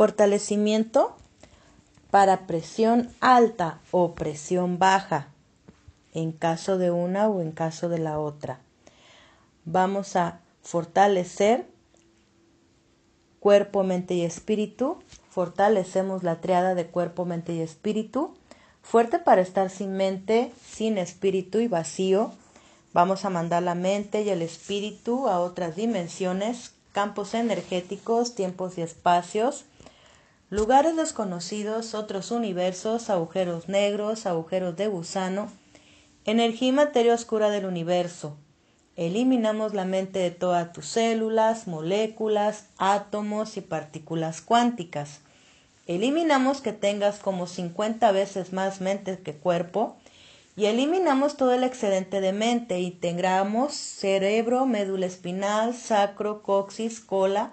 Fortalecimiento para presión alta o presión baja, en caso de una o en caso de la otra. Vamos a fortalecer cuerpo, mente y espíritu. Fortalecemos la triada de cuerpo, mente y espíritu. Fuerte para estar sin mente, sin espíritu y vacío. Vamos a mandar la mente y el espíritu a otras dimensiones, campos energéticos, tiempos y espacios, lugares desconocidos, otros universos, agujeros negros, agujeros de gusano, energía y materia oscura del universo. Eliminamos la mente de todas tus células, moléculas, átomos y partículas cuánticas. Eliminamos que tengas como 50 veces más mente que cuerpo y eliminamos todo el excedente de mente. Integramos cerebro, médula espinal, sacro, coxis, cola,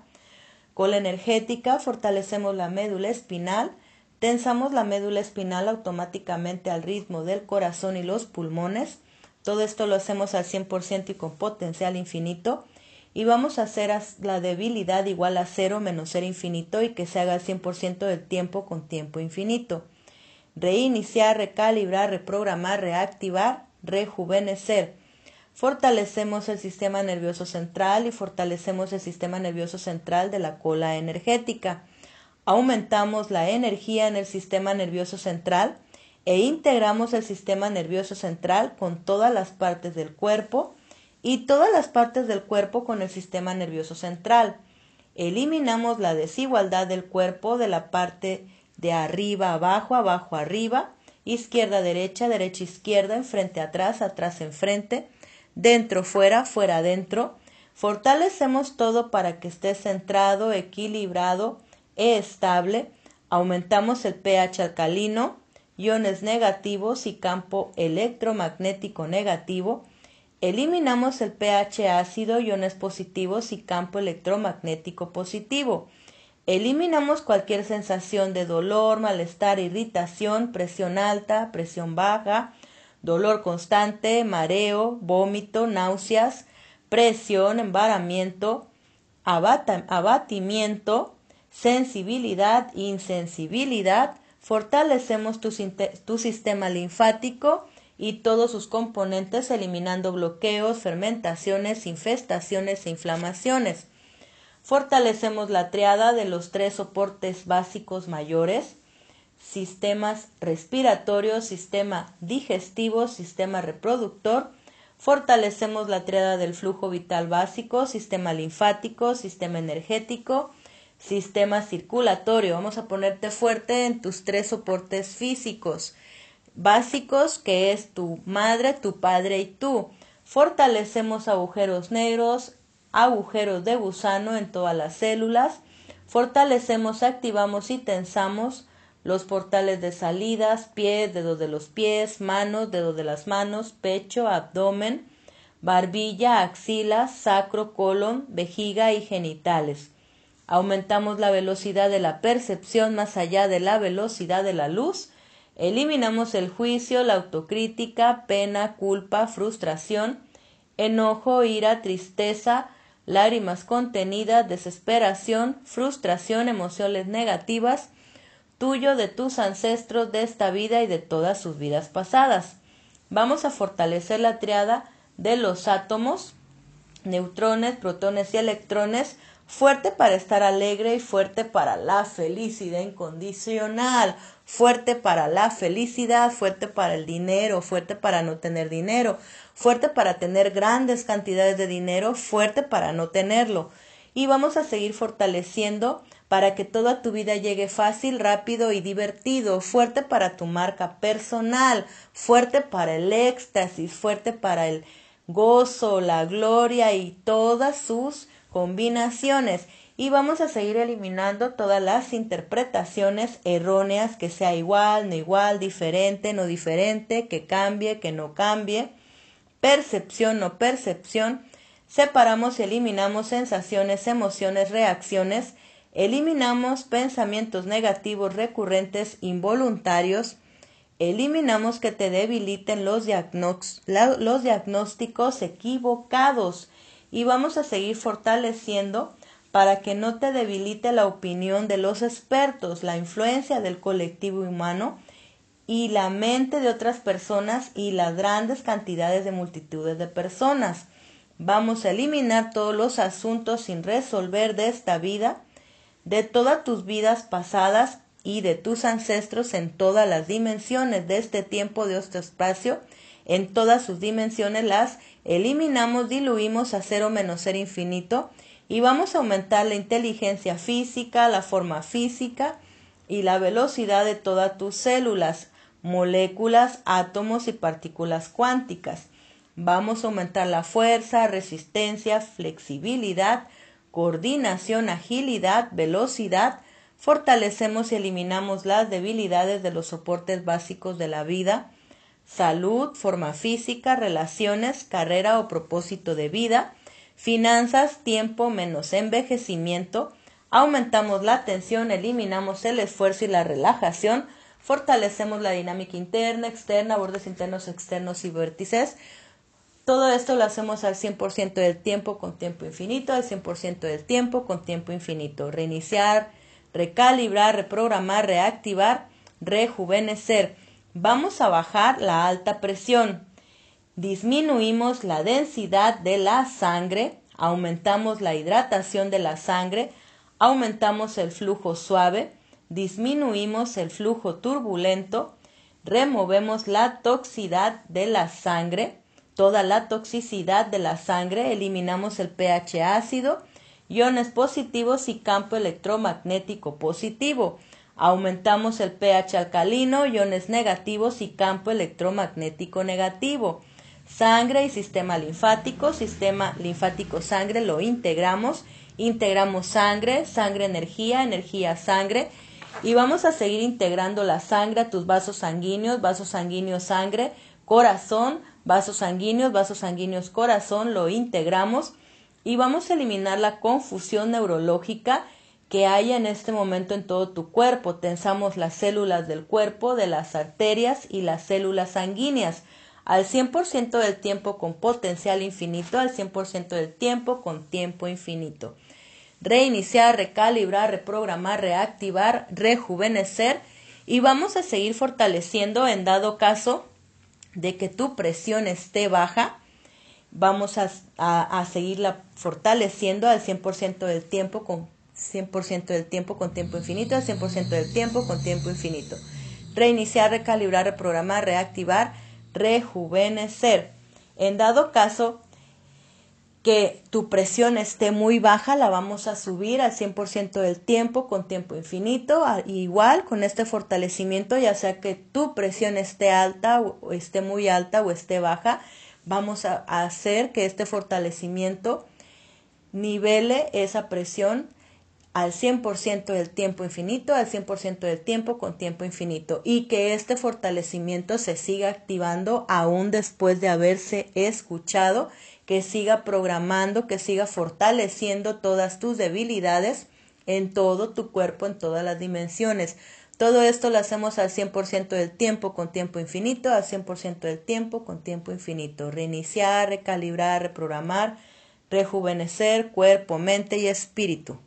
cola energética, fortalecemos la médula espinal, tensamos la médula espinal automáticamente al ritmo del corazón y los pulmones. Todo esto lo hacemos al 100% y con potencial infinito. Y vamos a hacer la debilidad igual a cero menos ser infinito y que se haga al 100% del tiempo con tiempo infinito reiniciar, recalibrar, reprogramar, reactivar, rejuvenecer. Fortalecemos el sistema nervioso central y fortalecemos el sistema nervioso central de la cola energética. Aumentamos la energía en el sistema nervioso central e integramos el sistema nervioso central con todas las partes del cuerpo y todas las partes del cuerpo con el sistema nervioso central. Eliminamos la desigualdad del cuerpo de la parte de arriba abajo, abajo arriba, izquierda derecha, derecha izquierda, enfrente atrás, atrás enfrente, dentro fuera, fuera adentro. Fortalecemos todo para que esté centrado, equilibrado e estable. Aumentamos el pH alcalino, iones negativos y campo electromagnético negativo. Eliminamos el pH ácido, iones positivos y campo electromagnético positivo. Eliminamos cualquier sensación de dolor, malestar, irritación, presión alta, presión baja, dolor constante, mareo, vómito, náuseas, presión, embaramiento, abatimiento, sensibilidad, insensibilidad. Fortalecemos tu, sistema linfático y todos sus componentes eliminando bloqueos, fermentaciones, infestaciones e inflamaciones. Fortalecemos la triada de los tres soportes básicos mayores, sistemas respiratorios, sistema digestivo, sistema reproductor. Fortalecemos la triada del flujo vital básico, sistema linfático, sistema energético, sistema circulatorio. Vamos a ponerte fuerte en tus tres soportes físicos básicos, que es tu madre, tu padre y tú. Fortalecemos agujeros negros, agujeros de gusano en todas las células, fortalecemos, activamos y tensamos los portales de salidas, pies, dedos de los pies, manos, dedos de las manos, pecho, abdomen, barbilla, axilas, sacro, colon, vejiga y genitales. Aumentamos la velocidad de la percepción más allá de la velocidad de la luz. Eliminamos el juicio, la autocrítica, pena, culpa, frustración, enojo, ira, tristeza, lágrimas contenidas, desesperación, frustración, emociones negativas, tuyo, de tus ancestros, de esta vida y de todas sus vidas pasadas. Vamos a fortalecer la triada de los átomos, neutrones, protones y electrones, fuerte para estar alegre y fuerte para la felicidad incondicional, fuerte para la felicidad, fuerte para el dinero, fuerte para no tener dinero, fuerte para tener grandes cantidades de dinero, fuerte para no tenerlo. Y vamos a seguir fortaleciendo para que toda tu vida llegue fácil, rápido y divertido, fuerte para tu marca personal, fuerte para el éxtasis, fuerte para el gozo, la gloria y todas sus combinaciones. Y vamos a seguir eliminando todas las interpretaciones erróneas, que sea igual, no igual, diferente, no diferente, que cambie, que no cambie percepción o percepción, separamos y eliminamos sensaciones, emociones, reacciones, eliminamos pensamientos negativos recurrentes involuntarios, eliminamos que te debiliten los, diagnósticos equivocados y vamos a seguir fortaleciendo para que no te debilite la opinión de los expertos, la influencia del colectivo humano y la mente de otras personas y las grandes cantidades de multitudes de personas. Vamos a eliminar todos los asuntos sin resolver de esta vida, de todas tus vidas pasadas y de tus ancestros en todas las dimensiones de este tiempo, de este espacio, en todas sus dimensiones las eliminamos, diluimos a cero menos ser infinito y vamos a aumentar la inteligencia física, la forma física y la velocidad de todas tus células, moléculas, átomos y partículas cuánticas. Vamos a aumentar la fuerza, resistencia, flexibilidad, coordinación, agilidad, velocidad. Fortalecemos y eliminamos las debilidades de los soportes básicos de la vida, salud, forma física, relaciones, carrera o propósito de vida, finanzas, tiempo menos envejecimiento, aumentamos la atención, eliminamos el esfuerzo y la relajación, fortalecemos la dinámica interna, externa, bordes internos, externos y vértices. Todo esto lo hacemos al 100% del tiempo con tiempo infinito, al 100% del tiempo con tiempo infinito. Reiniciar, recalibrar, reprogramar, reactivar, rejuvenecer. Vamos a bajar la alta presión. Disminuimos la densidad de la sangre, aumentamos la hidratación de la sangre, aumentamos el flujo suave, disminuimos el flujo turbulento, removemos la toxicidad de la sangre, toda la toxicidad de la sangre, eliminamos el pH ácido, iones positivos y campo electromagnético positivo. Aumentamos el pH alcalino, iones negativos y campo electromagnético negativo. Sangre y sistema linfático, sistema linfático sangre lo integramos, integramos sangre, sangre energía, energía sangre y vamos a seguir integrando la sangre a tus vasos sanguíneos, vasos sanguíneos sangre, corazón, vasos sanguíneos, vasos sanguíneos corazón, lo integramos y vamos a eliminar la confusión neurológica que haya en este momento en todo tu cuerpo. Tensamos las células del cuerpo, de las arterias y las células sanguíneas al 100% del tiempo con potencial infinito, al 100% del tiempo con tiempo infinito reiniciar, recalibrar, reprogramar, reactivar, rejuvenecer y vamos a seguir fortaleciendo en dado caso de que tu presión esté baja. Vamos a, a, seguirla fortaleciendo al 100% del tiempo con 100% del tiempo con tiempo infinito, al 100% del tiempo con tiempo infinito. Reiniciar, recalibrar, reprogramar, reactivar, rejuvenecer. En dado caso que tu presión esté muy baja, la vamos a subir al 100% del tiempo con tiempo infinito, igual con este fortalecimiento, ya sea que tu presión esté alta o esté muy alta o esté baja, vamos a hacer que este fortalecimiento nivele esa presión al 100% del tiempo infinito, al 100% del tiempo con tiempo infinito y que este fortalecimiento se siga activando aún después de haberse escuchado que siga programando, que siga fortaleciendo todas tus debilidades en todo tu cuerpo, en todas las dimensiones. Todo esto lo hacemos al 100% del tiempo con tiempo infinito, al 100% del tiempo con tiempo infinito. Reiniciar, recalibrar, reprogramar, rejuvenecer cuerpo, mente y espíritu.